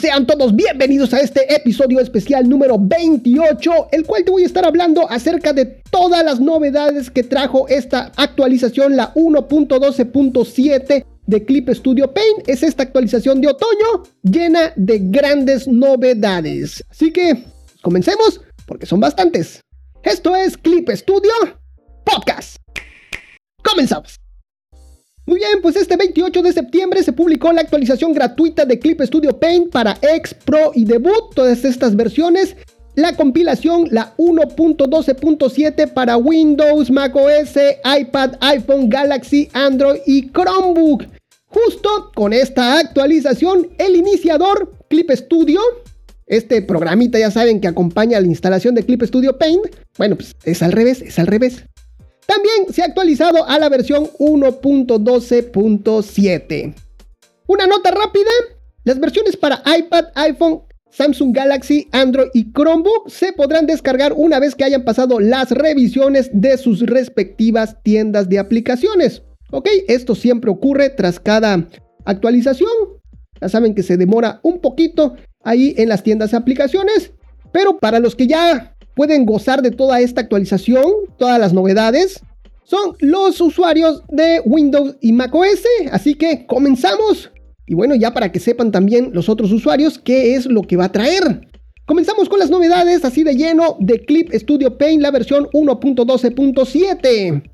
Sean todos bienvenidos a este episodio especial número 28, el cual te voy a estar hablando acerca de todas las novedades que trajo esta actualización, la 1.12.7 de Clip Studio Paint. Es esta actualización de otoño llena de grandes novedades. Así que comencemos porque son bastantes. Esto es Clip Studio Podcast. Comenzamos. Muy bien, pues este 28 de septiembre se publicó la actualización gratuita de Clip Studio Paint para X, Pro y Debut, todas estas versiones. La compilación, la 1.12.7 para Windows, macOS, iPad, iPhone, Galaxy, Android y Chromebook. Justo con esta actualización, el iniciador Clip Studio, este programita ya saben que acompaña la instalación de Clip Studio Paint, bueno, pues es al revés, es al revés. También se ha actualizado a la versión 1.12.7. Una nota rápida, las versiones para iPad, iPhone, Samsung Galaxy, Android y Chromebook se podrán descargar una vez que hayan pasado las revisiones de sus respectivas tiendas de aplicaciones. Ok, esto siempre ocurre tras cada actualización. Ya saben que se demora un poquito ahí en las tiendas de aplicaciones. Pero para los que ya pueden gozar de toda esta actualización, todas las novedades, son los usuarios de Windows y macOS. Así que comenzamos. Y bueno, ya para que sepan también los otros usuarios qué es lo que va a traer. Comenzamos con las novedades así de lleno de Clip Studio Paint, la versión 1.12.7.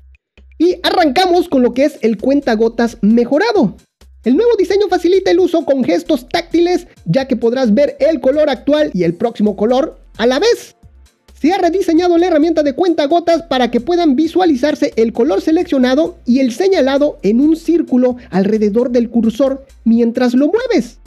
Y arrancamos con lo que es el cuentagotas mejorado. El nuevo diseño facilita el uso con gestos táctiles, ya que podrás ver el color actual y el próximo color a la vez se ha rediseñado la herramienta de cuenta gotas para que puedan visualizarse el color seleccionado y el señalado en un círculo alrededor del cursor mientras lo mueves.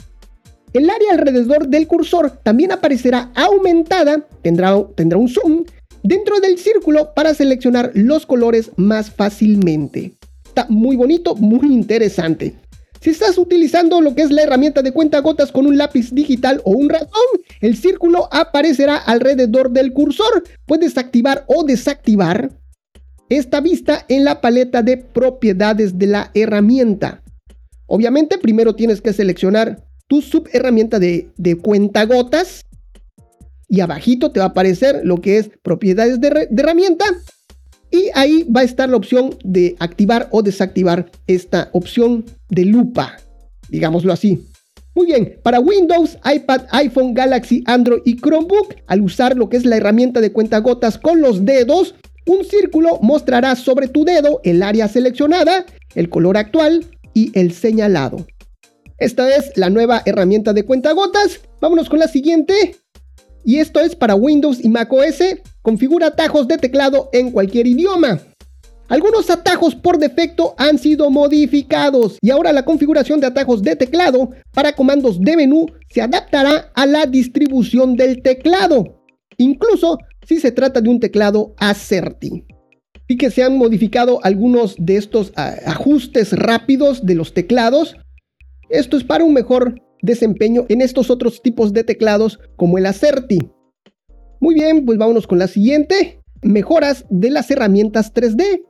El área alrededor del cursor también aparecerá aumentada, tendrá, un zoom, dentro del círculo para seleccionar los colores más fácilmente. Está muy bonito, muy interesante. Si estás utilizando lo que es la herramienta de cuenta gotas con un lápiz digital o un ratón, el círculo aparecerá alrededor del cursor. Puedes activar o desactivar esta vista en la paleta de propiedades de la herramienta. Obviamente primero tienes que seleccionar tu subherramienta de, de gotas y abajito te va a aparecer lo que es propiedades de herramienta y ahí va a estar la opción de activar o desactivar esta opción de lupa, digámoslo así. Muy bien, para Windows, iPad, iPhone, Galaxy, Android y Chromebook, al usar lo que es la herramienta de cuentagotas con los dedos, un círculo mostrará sobre tu dedo el área seleccionada, el color actual y el señalado. Esta es la nueva herramienta de cuentagotas. Vámonos con la siguiente. Y esto es para Windows y macOS. Configura atajos de teclado en cualquier idioma. Algunos atajos por defecto han sido modificados y ahora la configuración de atajos de teclado para comandos de menú se adaptará a la distribución del teclado, incluso si se trata de un teclado ACERTY. Y que se han modificado algunos de estos ah, ajustes rápidos de los teclados. Esto es para un mejor desempeño en estos otros tipos de teclados como el ACERTY. Muy bien, pues vámonos con la siguiente. Mejoras de las herramientas 3D.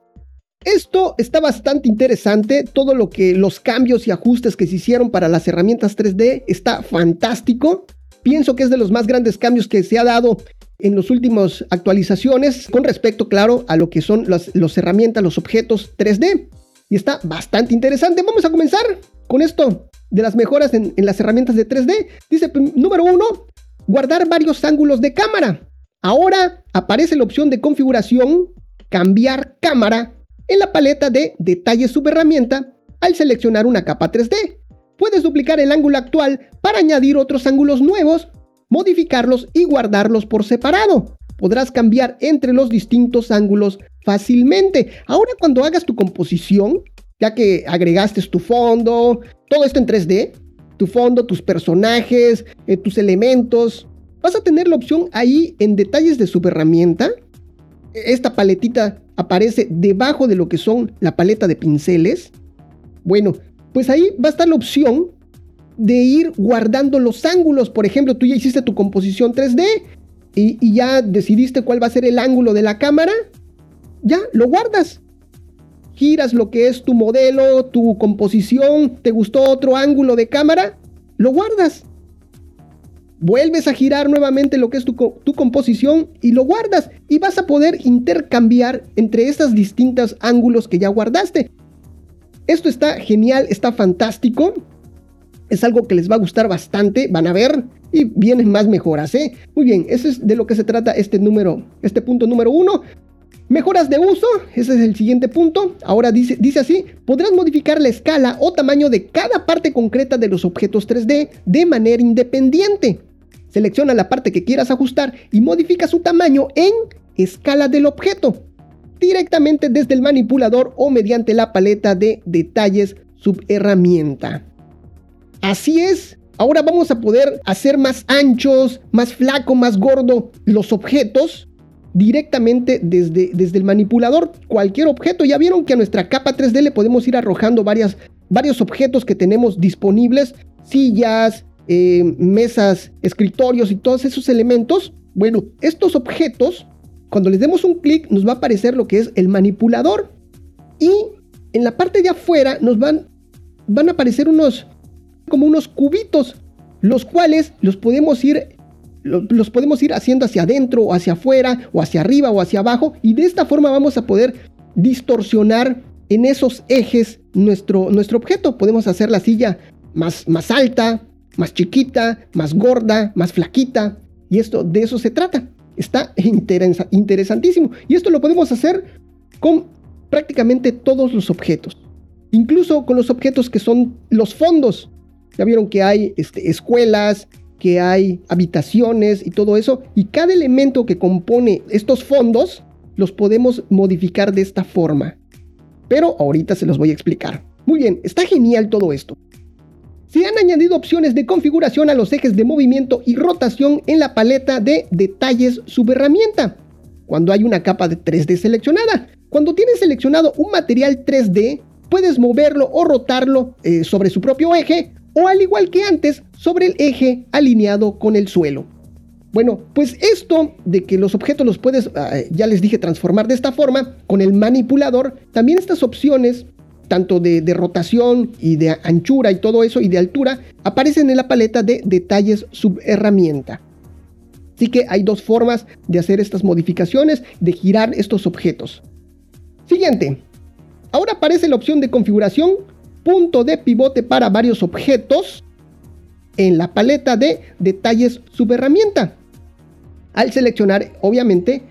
Esto está bastante interesante, todo lo que los cambios y ajustes que se hicieron para las herramientas 3D está fantástico. Pienso que es de los más grandes cambios que se ha dado en las últimas actualizaciones con respecto, claro, a lo que son las, herramientas, los objetos 3D. Y está bastante interesante. Vamos a comenzar con esto de las mejoras en, las herramientas de 3D. Dice, número uno, guardar varios ángulos de cámara. Ahora aparece la opción de configuración, cambiar cámara en la paleta de detalles subherramienta al seleccionar una capa 3D. Puedes duplicar el ángulo actual para añadir otros ángulos nuevos, modificarlos y guardarlos por separado. Podrás cambiar entre los distintos ángulos fácilmente. Ahora cuando hagas tu composición, ya que agregaste tu fondo, todo esto en 3D, tu fondo, tus personajes, eh, tus elementos. Vas a tener la opción ahí en detalles de subherramienta. Esta paletita aparece debajo de lo que son la paleta de pinceles. Bueno, pues ahí va a estar la opción de ir guardando los ángulos. Por ejemplo, tú ya hiciste tu composición 3D y, y ya decidiste cuál va a ser el ángulo de la cámara. Ya, lo guardas giras lo que es tu modelo, tu composición, te gustó otro ángulo de cámara, lo guardas. vuelves a girar nuevamente lo que es tu, composición y lo guardas y vas a poder intercambiar entre estos distintos ángulos que ya guardaste. Esto está genial, está fantástico. Es algo que les va a gustar bastante, van a ver y vienen más mejoras, ¿eh? Muy bien, eso es de lo que se trata este número, este punto número uno. Mejoras de uso, ese es el siguiente punto. Ahora dice, así, podrás modificar la escala o tamaño de cada parte concreta de los objetos 3D de manera independiente. Selecciona la parte que quieras ajustar y modifica su tamaño en escala del objeto, directamente desde el manipulador o mediante la paleta de detalles subherramienta. Así es, ahora vamos a poder hacer más anchos, más flaco, más gordo los objetos directamente desde, desde el manipulador cualquier objeto. Ya vieron que a nuestra capa 3D le podemos ir arrojando varias, varios objetos que tenemos disponibles, sillas, eh, mesas, escritorios y todos esos elementos. Bueno, estos objetos, cuando les demos un clic, nos va a aparecer lo que es el manipulador. Y en la parte de afuera nos van, van a aparecer unos, como unos cubitos, los cuales los podemos ir los podemos ir haciendo hacia adentro o hacia afuera o hacia arriba o hacia abajo y de esta forma vamos a poder distorsionar en esos ejes nuestro, nuestro objeto. Podemos hacer la silla más, más alta, más chiquita, más gorda, más flaquita y esto de eso se trata. Está interesantísimo y esto lo podemos hacer con prácticamente todos los objetos. Incluso con los objetos que son los fondos. Ya vieron que hay este, escuelas, que hay habitaciones y todo eso, y cada elemento que compone estos fondos los podemos modificar de esta forma. Pero ahorita se los voy a explicar. Muy bien, está genial todo esto. Se han añadido opciones de configuración a los ejes de movimiento y rotación en la paleta de detalles subherramienta. Cuando hay una capa de 3D seleccionada. Cuando tienes seleccionado un material 3D, puedes moverlo o rotarlo eh, sobre su propio eje o al igual que antes sobre el eje alineado con el suelo. Bueno, pues esto de que los objetos los puedes, ah, ya les dije, transformar de esta forma, con el manipulador, también estas opciones, tanto de, rotación y de anchura y todo eso, y de altura, aparecen en la paleta de detalles subherramienta. Así que hay dos formas de hacer estas modificaciones, de girar estos objetos. Siguiente. Ahora aparece la opción de configuración punto de pivote para varios objetos en la paleta de detalles subherramienta. Al seleccionar, obviamente,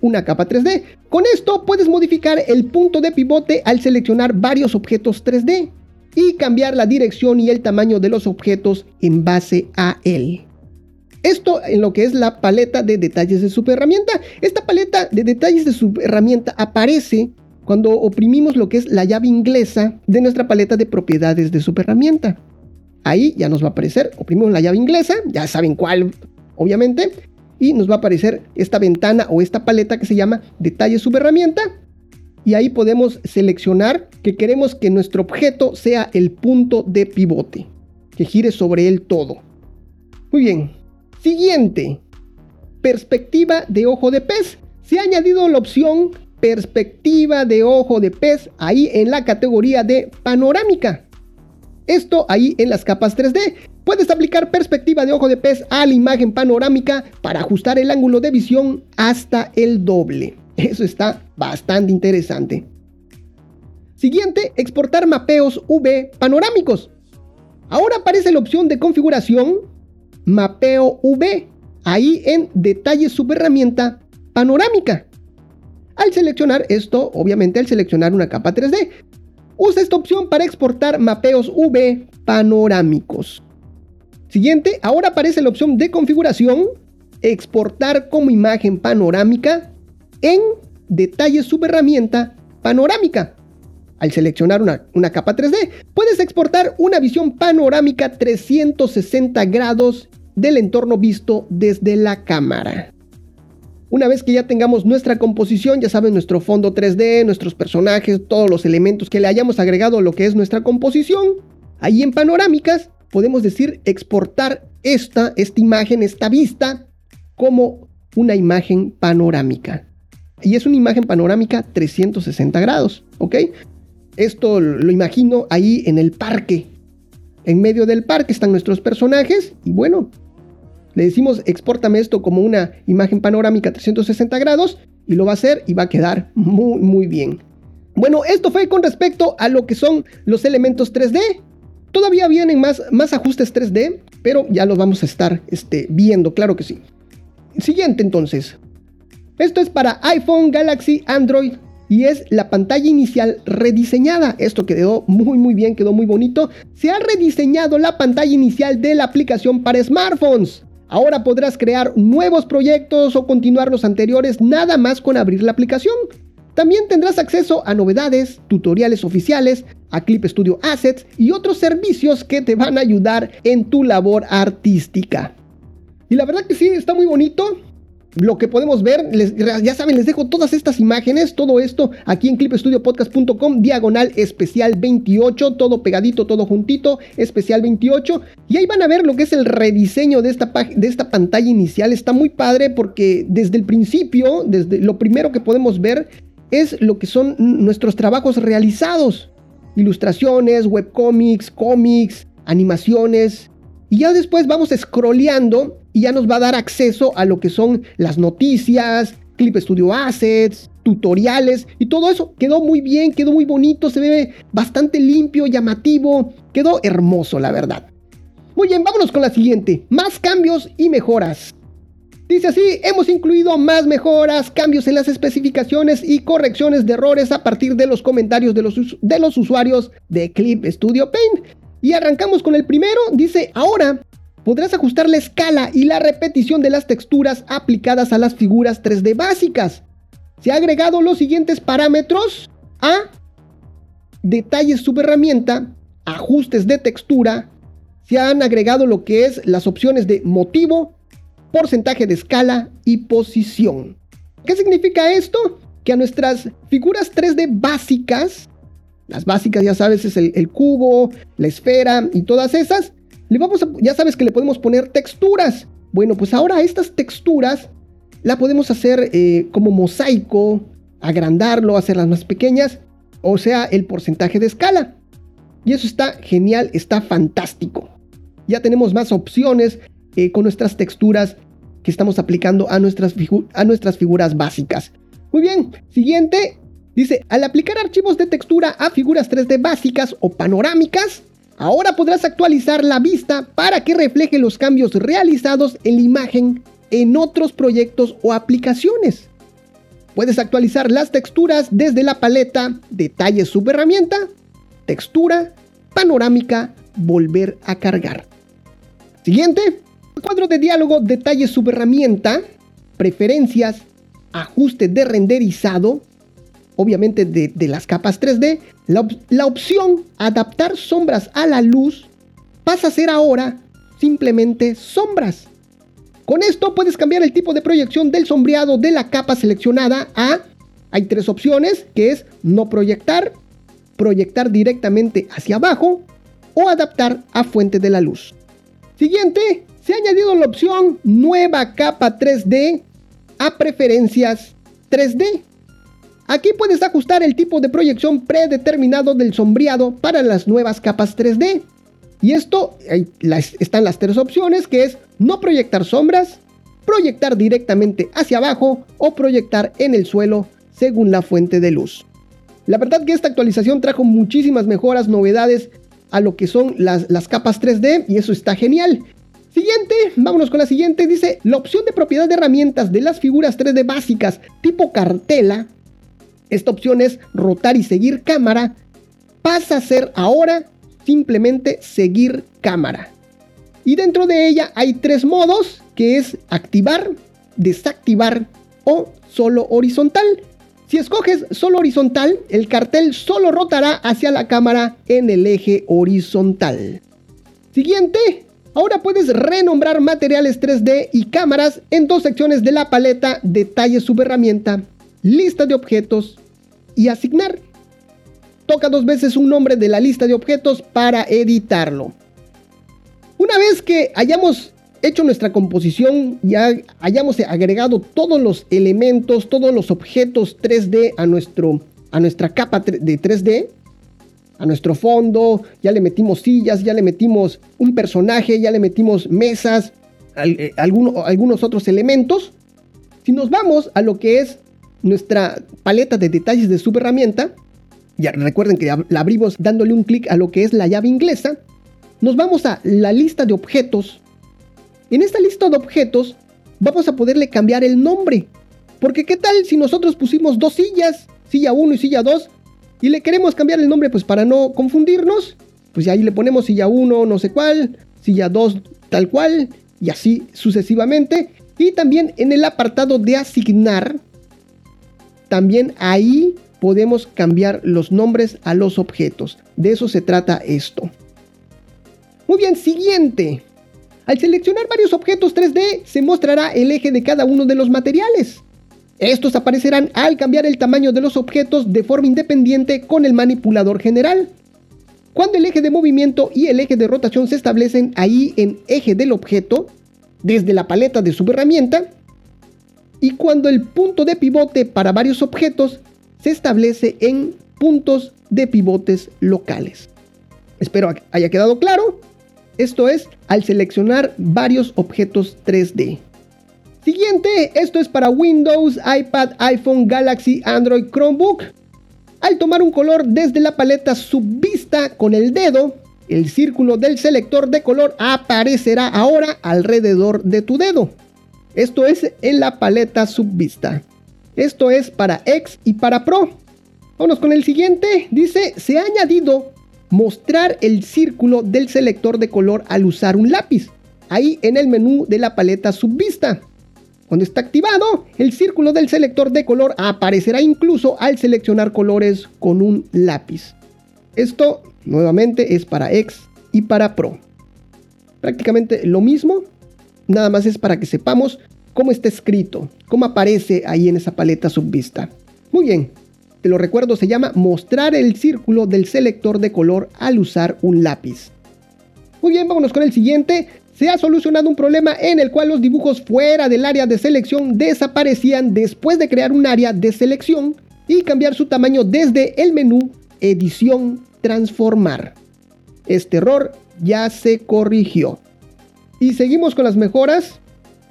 una capa 3D. Con esto puedes modificar el punto de pivote al seleccionar varios objetos 3D y cambiar la dirección y el tamaño de los objetos en base a él. Esto en lo que es la paleta de detalles de subherramienta. Esta paleta de detalles de subherramienta aparece cuando oprimimos lo que es la llave inglesa de nuestra paleta de propiedades de herramienta. Ahí ya nos va a aparecer, oprimimos la llave inglesa, ya saben cuál, obviamente, y nos va a aparecer esta ventana o esta paleta que se llama detalle subherramienta. Y ahí podemos seleccionar que queremos que nuestro objeto sea el punto de pivote, que gire sobre él todo. Muy bien. Siguiente. Perspectiva de ojo de pez. Se ha añadido la opción perspectiva de ojo de pez ahí en la categoría de panorámica. Esto ahí en las capas 3D. Puedes aplicar perspectiva de ojo de pez a la imagen panorámica para ajustar el ángulo de visión hasta el doble. Eso está bastante interesante. Siguiente, exportar mapeos V panorámicos. Ahora aparece la opción de configuración mapeo V, ahí en detalles subherramienta panorámica. Al seleccionar esto, obviamente al seleccionar una capa 3D, usa esta opción para exportar mapeos V panorámicos. Siguiente, ahora aparece la opción de configuración, exportar como imagen panorámica en detalles subherramienta panorámica. Al seleccionar una, una, capa 3D, puedes exportar una visión panorámica 360 grados del entorno visto desde la cámara. Una vez que ya tengamos nuestra composición, ya saben, nuestro fondo 3D, nuestros personajes, todos los elementos que le hayamos agregado a lo que es nuestra composición, ahí en panorámicas podemos decir exportar esta, esta imagen, esta vista, como una imagen panorámica. Y es una imagen panorámica 360 grados, ¿ok? Esto lo imagino ahí en el parque. En medio del parque están nuestros personajes y bueno, Le decimos, exportame esto como una imagen panorámica 360 grados y lo va a hacer y va a quedar muy, muy bien. Bueno, esto fue con respecto a lo que son los elementos 3D. Todavía vienen más, más ajustes 3D, pero ya los vamos a estar este, viendo, claro que sí. Siguiente entonces. Esto es para iPhone, Galaxy, Android y es la pantalla inicial rediseñada. Esto quedó muy muy bien, quedó muy bonito. Se ha rediseñado la pantalla inicial de la aplicación para smartphones. Ahora podrás crear nuevos proyectos o continuar los anteriores nada más con abrir la aplicación. También tendrás acceso a novedades, tutoriales oficiales, a Clip Studio Assets y otros servicios que te van a ayudar en tu labor artística. Y la verdad que sí, está muy bonito lo que podemos ver, ya saben, les dejo todas estas imágenes, todo esto aquí en clipstudiopodcast.com, diagonal especial 28, todo pegadito, todo juntito, especial 28. Y ahí van a ver lo que es el rediseño de esta, de esta pantalla inicial. Está muy padre porque desde el principio, desde lo primero que podemos ver es lo que son nuestros trabajos realizados. Ilustraciones, webcomics, cómics, animaciones. Y ya después vamos scrolleando y ya nos va a dar acceso a lo que son las noticias, Clip Studio Assets, tutoriales y todo eso. Quedó muy bien, quedó muy bonito, se ve bastante limpio, llamativo, quedó hermoso la verdad. Muy bien, vámonos con la siguiente. Más cambios y mejoras. Dice así, hemos incluido más mejoras, cambios en las especificaciones y correcciones de errores a partir de los comentarios de los, de los usuarios de Clip Studio Paint. Y arrancamos con el primero, dice, ahora podrás ajustar la escala y la repetición de las texturas aplicadas a las figuras 3D básicas. Se ha agregado los siguientes parámetros a detalles subherramienta, ajustes de textura, se han agregado lo que es las opciones de motivo, porcentaje de escala y posición. ¿Qué significa esto? Que a nuestras figuras 3D básicas, las básicas ya sabes es el, el cubo, la esfera y todas esas, vamos ya sabes que le podemos poner texturas. Bueno, pues ahora estas texturas la podemos hacer eh, como mosaico, agrandarlo, hacerlas más pequeñas, o sea, el porcentaje de escala. Y eso está genial, está fantástico. Ya tenemos más opciones eh, con nuestras texturas que estamos aplicando a nuestras, a nuestras figuras básicas. Muy bien, siguiente. Dice, al aplicar archivos de textura a figuras 3D básicas o panorámicas, Ahora podrás actualizar la vista para que refleje los cambios realizados en la imagen en otros proyectos o aplicaciones. Puedes actualizar las texturas desde la paleta Detalles Subherramienta, Textura, Panorámica, Volver a cargar. Siguiente, cuadro de diálogo Detalles Subherramienta, Preferencias, Ajuste de renderizado, obviamente de, las capas 3D, la, opción adaptar sombras a la luz pasa a ser ahora simplemente sombras. Con esto puedes cambiar el tipo de proyección del sombreado de la capa seleccionada a... Hay tres opciones, que es no proyectar, proyectar directamente hacia abajo o adaptar a fuente de la luz. Siguiente, se ha añadido la opción nueva capa 3D a preferencias 3D. Aquí puedes ajustar el tipo de proyección predeterminado del sombreado para las nuevas capas 3D. Y esto están las tres opciones que es no proyectar sombras, proyectar directamente hacia abajo o proyectar en el suelo según la fuente de luz. La verdad que esta actualización trajo muchísimas mejoras, novedades a lo que son las, las capas 3D y eso está genial. Siguiente, vámonos con la siguiente, dice la opción de propiedad de herramientas de las figuras 3D básicas tipo cartela esta opción es rotar y seguir cámara, pasa a ser ahora simplemente seguir cámara. Y dentro de ella hay tres modos, que es activar, desactivar o solo horizontal. Si escoges solo horizontal, el cartel solo rotará hacia la cámara en el eje horizontal. Siguiente, ahora puedes renombrar materiales 3D y cámaras en dos secciones de la paleta Detalles subherramienta lista de objetos y asignar. Toca dos veces un nombre de la lista de objetos para editarlo. Una vez que hayamos hecho nuestra composición y hayamos agregado todos los elementos, todos los objetos 3D a, nuestro, a nuestra capa de 3D, a nuestro fondo, ya le metimos sillas, ya le metimos un personaje, ya le metimos mesas, eh, algunos otros elementos. Si nos vamos a lo que es nuestra paleta de detalles de subherramienta, ya recuerden que la abrimos dándole un clic a lo que es la llave inglesa, nos vamos a la lista de objetos. En esta lista de objetos vamos a poderle cambiar el nombre. Porque qué tal si nosotros pusimos dos sillas, silla 1 y silla 2, y le queremos cambiar el nombre pues para no confundirnos, pues ahí le ponemos silla 1 no sé cuál, silla 2 tal cual, y así sucesivamente. Y también en el apartado de asignar, también ahí podemos cambiar los nombres a los objetos. De eso se trata esto. Muy bien, siguiente. Al seleccionar varios objetos 3D se mostrará el eje de cada uno de los materiales. Estos aparecerán al cambiar el tamaño de los objetos de forma independiente con el manipulador general. Cuando el eje de movimiento y el eje de rotación se establecen ahí en eje del objeto, desde la paleta de subherramienta, y cuando el punto de pivote para varios objetos se establece en puntos de pivotes locales. Espero haya quedado claro. Esto es al seleccionar varios objetos 3D. Siguiente, esto es para Windows, iPad, iPhone, Galaxy, Android, Chromebook. Al tomar un color desde la paleta subvista con el dedo, el círculo del selector de color aparecerá ahora alrededor de tu dedo. Esto es en la paleta subvista. Esto es para X y para Pro. Vamos con el siguiente. Dice, se ha añadido mostrar el círculo del selector de color al usar un lápiz. Ahí en el menú de la paleta subvista. Cuando está activado, el círculo del selector de color aparecerá incluso al seleccionar colores con un lápiz. Esto nuevamente es para X y para Pro. Prácticamente lo mismo, nada más es para que sepamos cómo está escrito, cómo aparece ahí en esa paleta subvista. Muy bien, te lo recuerdo, se llama mostrar el círculo del selector de color al usar un lápiz. Muy bien, vámonos con el siguiente se ha solucionado un problema en el cual los dibujos fuera del área de selección desaparecían después de crear un área de selección y cambiar su tamaño desde el menú Edición Transformar. Este error ya se corrigió. Y seguimos con las mejoras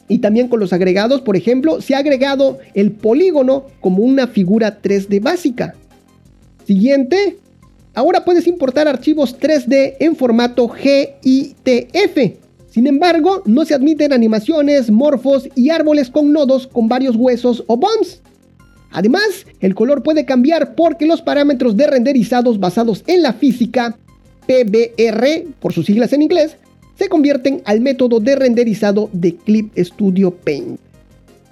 y también con los agregados. Por ejemplo, se ha agregado el polígono como una figura 3D básica. Siguiente, ahora puedes importar archivos 3D en formato GITF sin embargo, no se admiten animaciones, morfos y árboles con nodos con varios huesos o bombs. Además, el color puede cambiar porque los parámetros de renderizados basados en la física, PBR por sus siglas en inglés, se convierten al método de renderizado de Clip Studio Paint.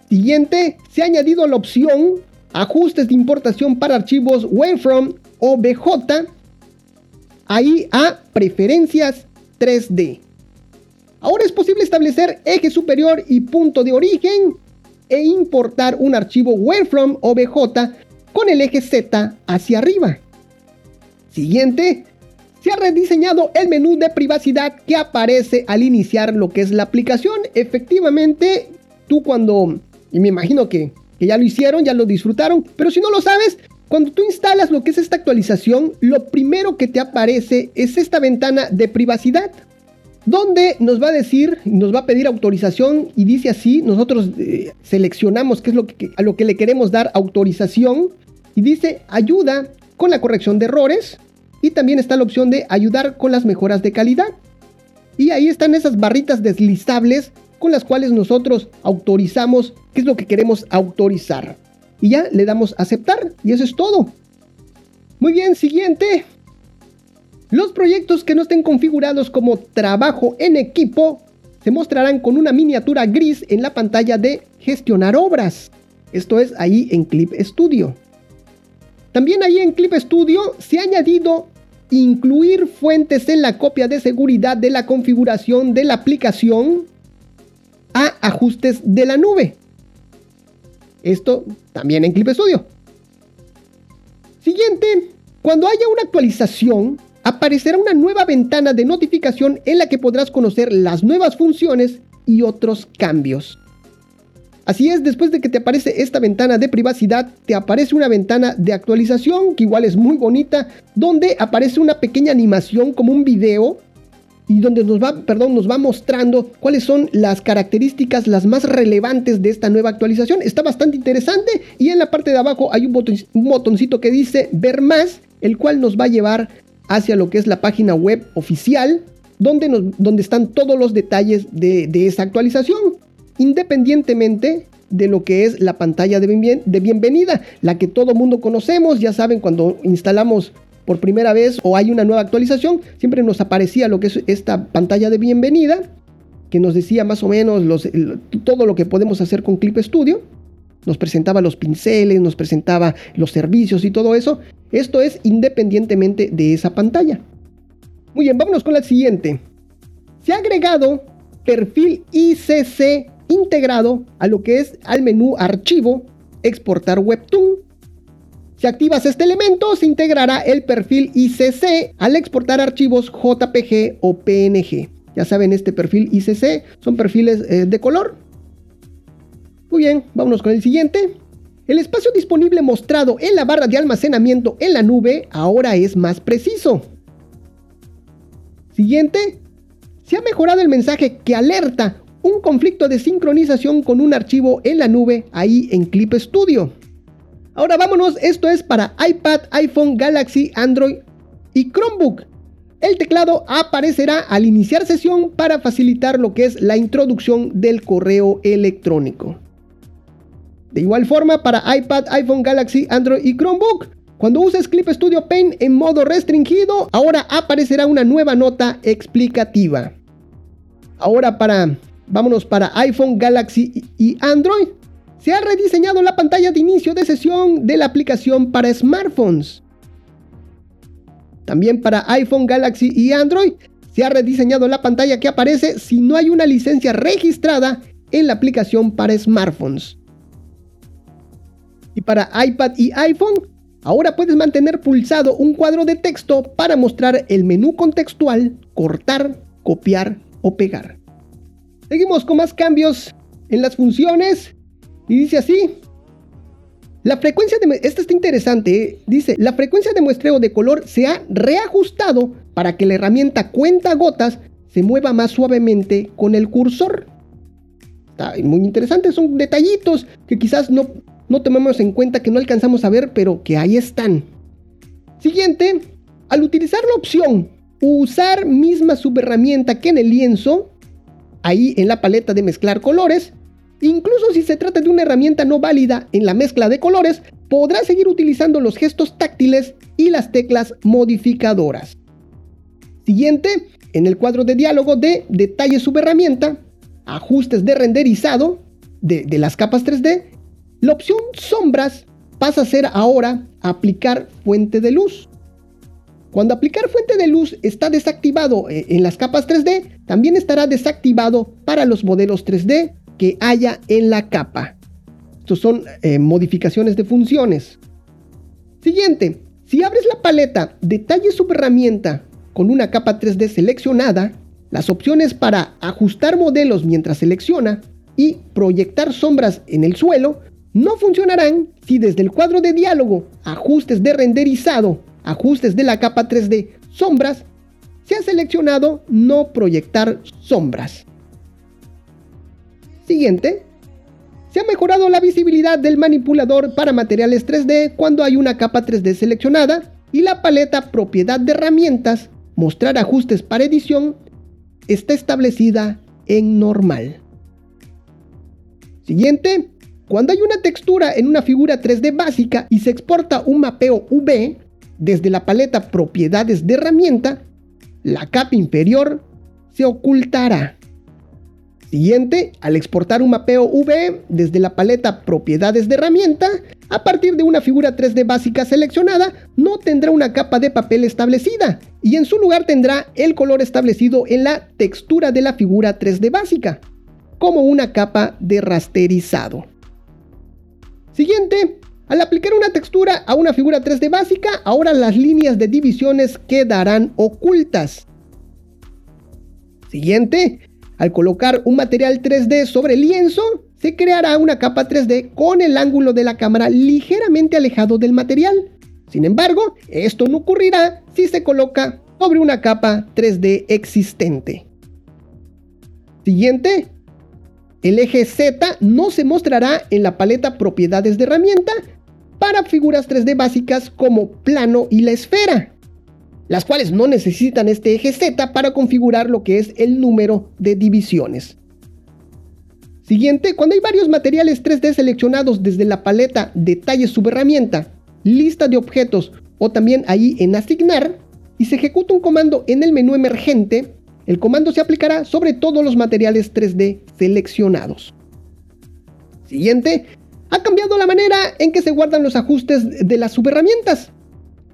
Siguiente, se ha añadido la opción Ajustes de importación para archivos Wavefront o BJ, ahí a Preferencias 3D. Ahora es posible establecer eje superior y punto de origen e importar un archivo wavefront OBJ con el eje Z hacia arriba. Siguiente, se ha rediseñado el menú de privacidad que aparece al iniciar lo que es la aplicación. Efectivamente, tú cuando, y me imagino que, ya lo hicieron, ya lo disfrutaron, pero si no lo sabes, cuando tú instalas lo que es esta actualización, lo primero que te aparece es esta ventana de privacidad donde nos va a decir, nos va a pedir autorización y dice así, nosotros eh, seleccionamos qué es lo que, a lo que le queremos dar autorización y dice ayuda con la corrección de errores y también está la opción de ayudar con las mejoras de calidad. Y ahí están esas barritas deslizables con las cuales nosotros autorizamos qué es lo que queremos autorizar. Y ya le damos aceptar y eso es todo. Muy bien, siguiente. Los proyectos que no estén configurados como trabajo en equipo se mostrarán con una miniatura gris en la pantalla de gestionar obras. Esto es ahí en Clip Studio. También ahí en Clip Studio se ha añadido incluir fuentes en la copia de seguridad de la configuración de la aplicación a ajustes de la nube. Esto también en Clip Studio. Siguiente, cuando haya una actualización, aparecerá una nueva ventana de notificación en la que podrás conocer las nuevas funciones y otros cambios. Así es, después de que te aparece esta ventana de privacidad, te aparece una ventana de actualización que igual es muy bonita, donde aparece una pequeña animación como un video y donde nos va, perdón, nos va mostrando cuáles son las características las más relevantes de esta nueva actualización. Está bastante interesante y en la parte de abajo hay un, botoncito que dice ver más, el cual nos va a llevar hacia lo que es la página web oficial, donde, donde están todos los detalles de, de esa actualización, independientemente de lo que es la pantalla de, bienvenida, la que todo mundo conocemos, ya saben, cuando instalamos por primera vez o hay una nueva actualización, siempre nos aparecía lo que es esta pantalla de bienvenida, que nos decía más o menos todo lo que podemos hacer con Clip Studio. Nos presentaba los pinceles, nos presentaba los servicios y todo eso. Esto es independientemente de esa pantalla. Muy bien, vámonos con la siguiente. Se ha agregado perfil ICC integrado a lo que es al menú archivo exportar webtoon si activas este elemento, se integrará el perfil ICC al exportar archivos JPG o PNG. Ya saben, este perfil ICC son perfiles eh, de color. Muy bien, vámonos con el siguiente. El espacio disponible mostrado en la barra de almacenamiento en la nube ahora es más preciso. Siguiente. Se ha mejorado el mensaje que alerta un conflicto de sincronización con un archivo en la nube ahí en Clip Studio. Ahora vámonos, esto es para iPad, iPhone, Galaxy, Android y Chromebook. El teclado aparecerá al iniciar sesión para facilitar lo que es la introducción del correo electrónico. De igual forma para iPad, iPhone, Galaxy, Android y Chromebook. Cuando uses Clip Studio Paint en modo restringido, ahora aparecerá una nueva nota explicativa. Ahora para, vámonos para iPhone, Galaxy y Android se ha rediseñado la pantalla de inicio de sesión de la aplicación para smartphones. También para iPhone, Galaxy y Android se ha rediseñado la pantalla que aparece si no hay una licencia registrada en la aplicación para smartphones. Y para iPad y iPhone, ahora puedes mantener pulsado un cuadro de texto para mostrar el menú contextual, cortar, copiar o pegar. Seguimos con más cambios en las funciones y dice así. La frecuencia de... Esta está interesante. ¿eh? Dice, la frecuencia de muestreo de color se ha reajustado para que la herramienta cuenta gotas se mueva más suavemente con el cursor. Está muy interesante. Son detallitos que quizás no, no tomemos en cuenta, que no alcanzamos a ver, pero que ahí están. Siguiente. Al utilizar la opción usar misma subherramienta que en el lienzo, ahí en la paleta de mezclar colores, Incluso si se trata de una herramienta no válida en la mezcla de colores, podrá seguir utilizando los gestos táctiles y las teclas modificadoras. Siguiente, en el cuadro de diálogo de Detalle subherramienta, Ajustes de renderizado de, de las capas 3D, la opción Sombras pasa a ser ahora Aplicar fuente de luz. Cuando aplicar fuente de luz está desactivado eh, en las capas 3D, también estará desactivado para los modelos 3D que haya en la capa. Estos son eh, modificaciones de funciones. Siguiente, si abres la paleta Detalle Subherramienta con una capa 3D seleccionada, las opciones para ajustar modelos mientras selecciona y proyectar sombras en el suelo no funcionarán si desde el cuadro de diálogo, ajustes de renderizado, ajustes de la capa 3D, sombras, se ha seleccionado no proyectar sombras. Siguiente. Se ha mejorado la visibilidad del manipulador para materiales 3D cuando hay una capa 3D seleccionada y la paleta Propiedad de herramientas, Mostrar ajustes para edición, está establecida en normal. Siguiente. Cuando hay una textura en una figura 3D básica y se exporta un mapeo V desde la paleta Propiedades de herramienta, la capa inferior se ocultará. Siguiente, al exportar un mapeo V desde la paleta Propiedades de herramienta, a partir de una figura 3D básica seleccionada, no tendrá una capa de papel establecida y en su lugar tendrá el color establecido en la textura de la figura 3D básica, como una capa de rasterizado. Siguiente, al aplicar una textura a una figura 3D básica, ahora las líneas de divisiones quedarán ocultas. Siguiente, al colocar un material 3D sobre el lienzo, se creará una capa 3D con el ángulo de la cámara ligeramente alejado del material. Sin embargo, esto no ocurrirá si se coloca sobre una capa 3D existente. Siguiente, el eje Z no se mostrará en la paleta propiedades de herramienta para figuras 3D básicas como plano y la esfera, las cuales no necesitan este eje Z para configurar lo que es el número de divisiones. Siguiente, cuando hay varios materiales 3D seleccionados desde la paleta Detalles subherramienta, lista de objetos o también ahí en Asignar, y se ejecuta un comando en el menú emergente, el comando se aplicará sobre todos los materiales 3D seleccionados. Siguiente, ha cambiado la manera en que se guardan los ajustes de las subherramientas.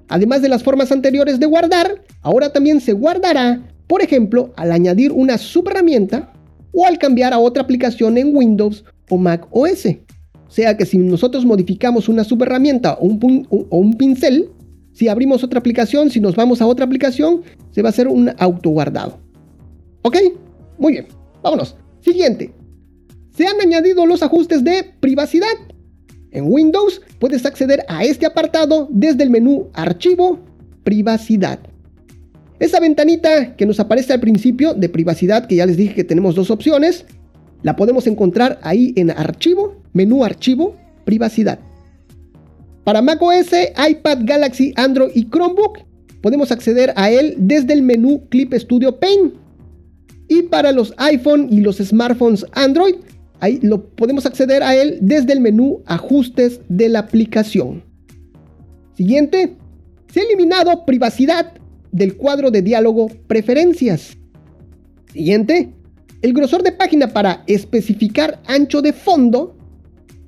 Además de las formas anteriores de guardar, ahora también se guardará, por ejemplo, al añadir una subherramienta o al cambiar a otra aplicación en Windows o Mac OS. O sea que si nosotros modificamos una subherramienta o un, o un pincel, si abrimos otra aplicación, si nos vamos a otra aplicación, se va a hacer un autoguardado. ¿Ok? Muy bien, vámonos. Siguiente. Se han añadido los ajustes de privacidad. En Windows puedes acceder a este apartado desde el menú Archivo, Privacidad. Esa ventanita que nos aparece al principio de privacidad, que ya les dije que tenemos dos opciones, la podemos encontrar ahí en Archivo, Menú Archivo, Privacidad. Para macOS, iPad, Galaxy, Android y Chromebook podemos acceder a él desde el menú Clip Studio Paint. Y para los iPhone y los smartphones Android, ahí lo podemos acceder a él desde el menú Ajustes de la aplicación. Siguiente, se ha eliminado privacidad del cuadro de diálogo Preferencias. Siguiente, el grosor de página para especificar ancho de fondo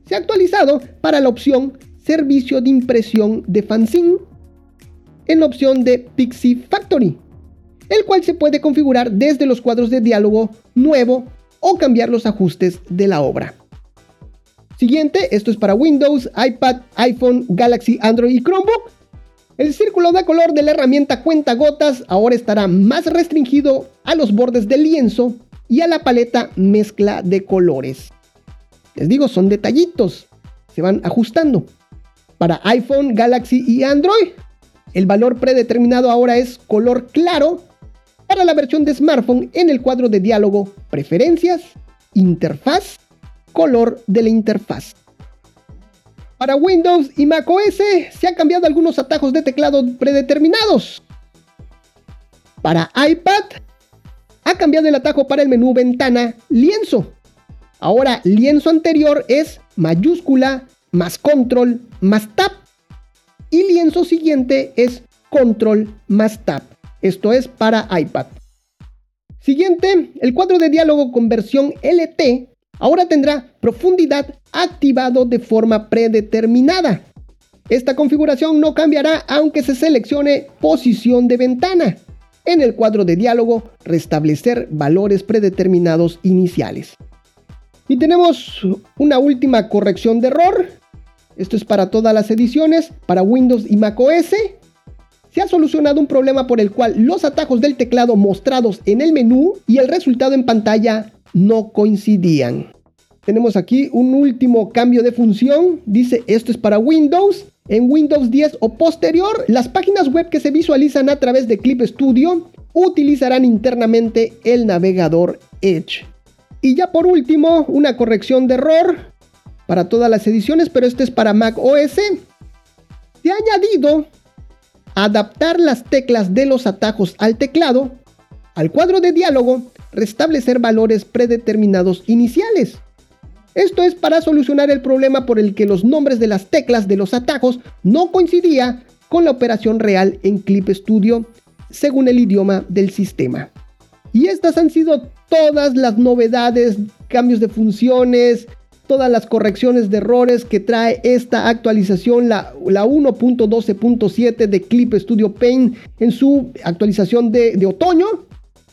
se ha actualizado para la opción Servicio de impresión de fanzine en la opción de Pixie Factory el cual se puede configurar desde los cuadros de diálogo nuevo o cambiar los ajustes de la obra. Siguiente, esto es para Windows, iPad, iPhone, Galaxy, Android y Chromebook. El círculo de color de la herramienta cuenta gotas ahora estará más restringido a los bordes del lienzo y a la paleta mezcla de colores. Les digo, son detallitos, se van ajustando. Para iPhone, Galaxy y Android, el valor predeterminado ahora es color claro para la versión de smartphone en el cuadro de diálogo Preferencias, Interfaz, Color de la interfaz. Para Windows y macOS se han cambiado algunos atajos de teclado predeterminados. Para iPad ha cambiado el atajo para el menú ventana lienzo. Ahora lienzo anterior es mayúscula más control más tab. Y lienzo siguiente es control más tab. Esto es para iPad. Siguiente, el cuadro de diálogo con versión LT ahora tendrá profundidad activado de forma predeterminada. Esta configuración no cambiará aunque se seleccione posición de ventana. En el cuadro de diálogo, restablecer valores predeterminados iniciales. Y tenemos una última corrección de error. Esto es para todas las ediciones, para Windows y macOS se ha solucionado un problema por el cual los atajos del teclado mostrados en el menú y el resultado en pantalla no coincidían. Tenemos aquí un último cambio de función. Dice esto es para Windows. En Windows 10 o posterior, las páginas web que se visualizan a través de Clip Studio utilizarán internamente el navegador Edge. Y ya por último, una corrección de error para todas las ediciones, pero este es para Mac OS. Se ha añadido adaptar las teclas de los atajos al teclado, al cuadro de diálogo, restablecer valores predeterminados iniciales. Esto es para solucionar el problema por el que los nombres de las teclas de los atajos no coincidía con la operación real en Clip Studio según el idioma del sistema. Y estas han sido todas las novedades, cambios de funciones, todas las correcciones de errores que trae esta actualización, la, la 1.12.7 de Clip Studio Paint en su actualización de, de otoño.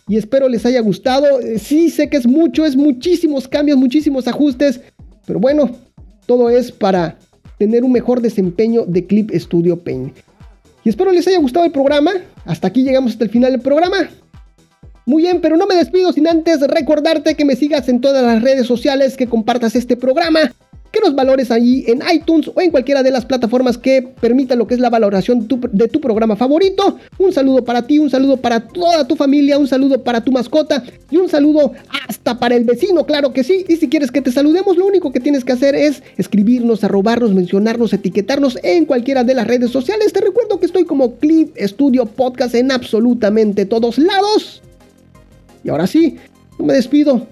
Y espero les haya gustado. Eh, sí, sé que es mucho, es muchísimos cambios, muchísimos ajustes. Pero bueno, todo es para tener un mejor desempeño de Clip Studio Paint. Y espero les haya gustado el programa. Hasta aquí llegamos hasta el final del programa. Muy bien, pero no me despido sin antes recordarte que me sigas en todas las redes sociales, que compartas este programa que nos valores ahí en iTunes o en cualquiera de las plataformas que permitan lo que es la valoración de tu programa favorito. Un saludo para ti, un saludo para toda tu familia, un saludo para tu mascota y un saludo hasta para el vecino, claro que sí. Y si quieres que te saludemos, lo único que tienes que hacer es escribirnos, arrobarnos, mencionarnos, etiquetarnos en cualquiera de las redes sociales. Te recuerdo que estoy como Clip Studio Podcast en absolutamente todos lados. Y ahora sí, no me despido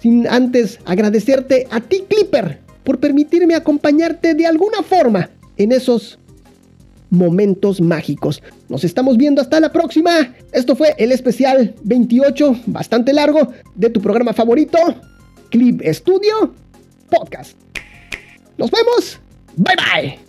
sin antes agradecerte a ti, Clipper, por permitirme acompañarte de alguna forma en esos momentos mágicos. Nos estamos viendo hasta la próxima. Esto fue el especial 28, bastante largo, de tu programa favorito, Clip Studio Podcast. Nos vemos. Bye bye.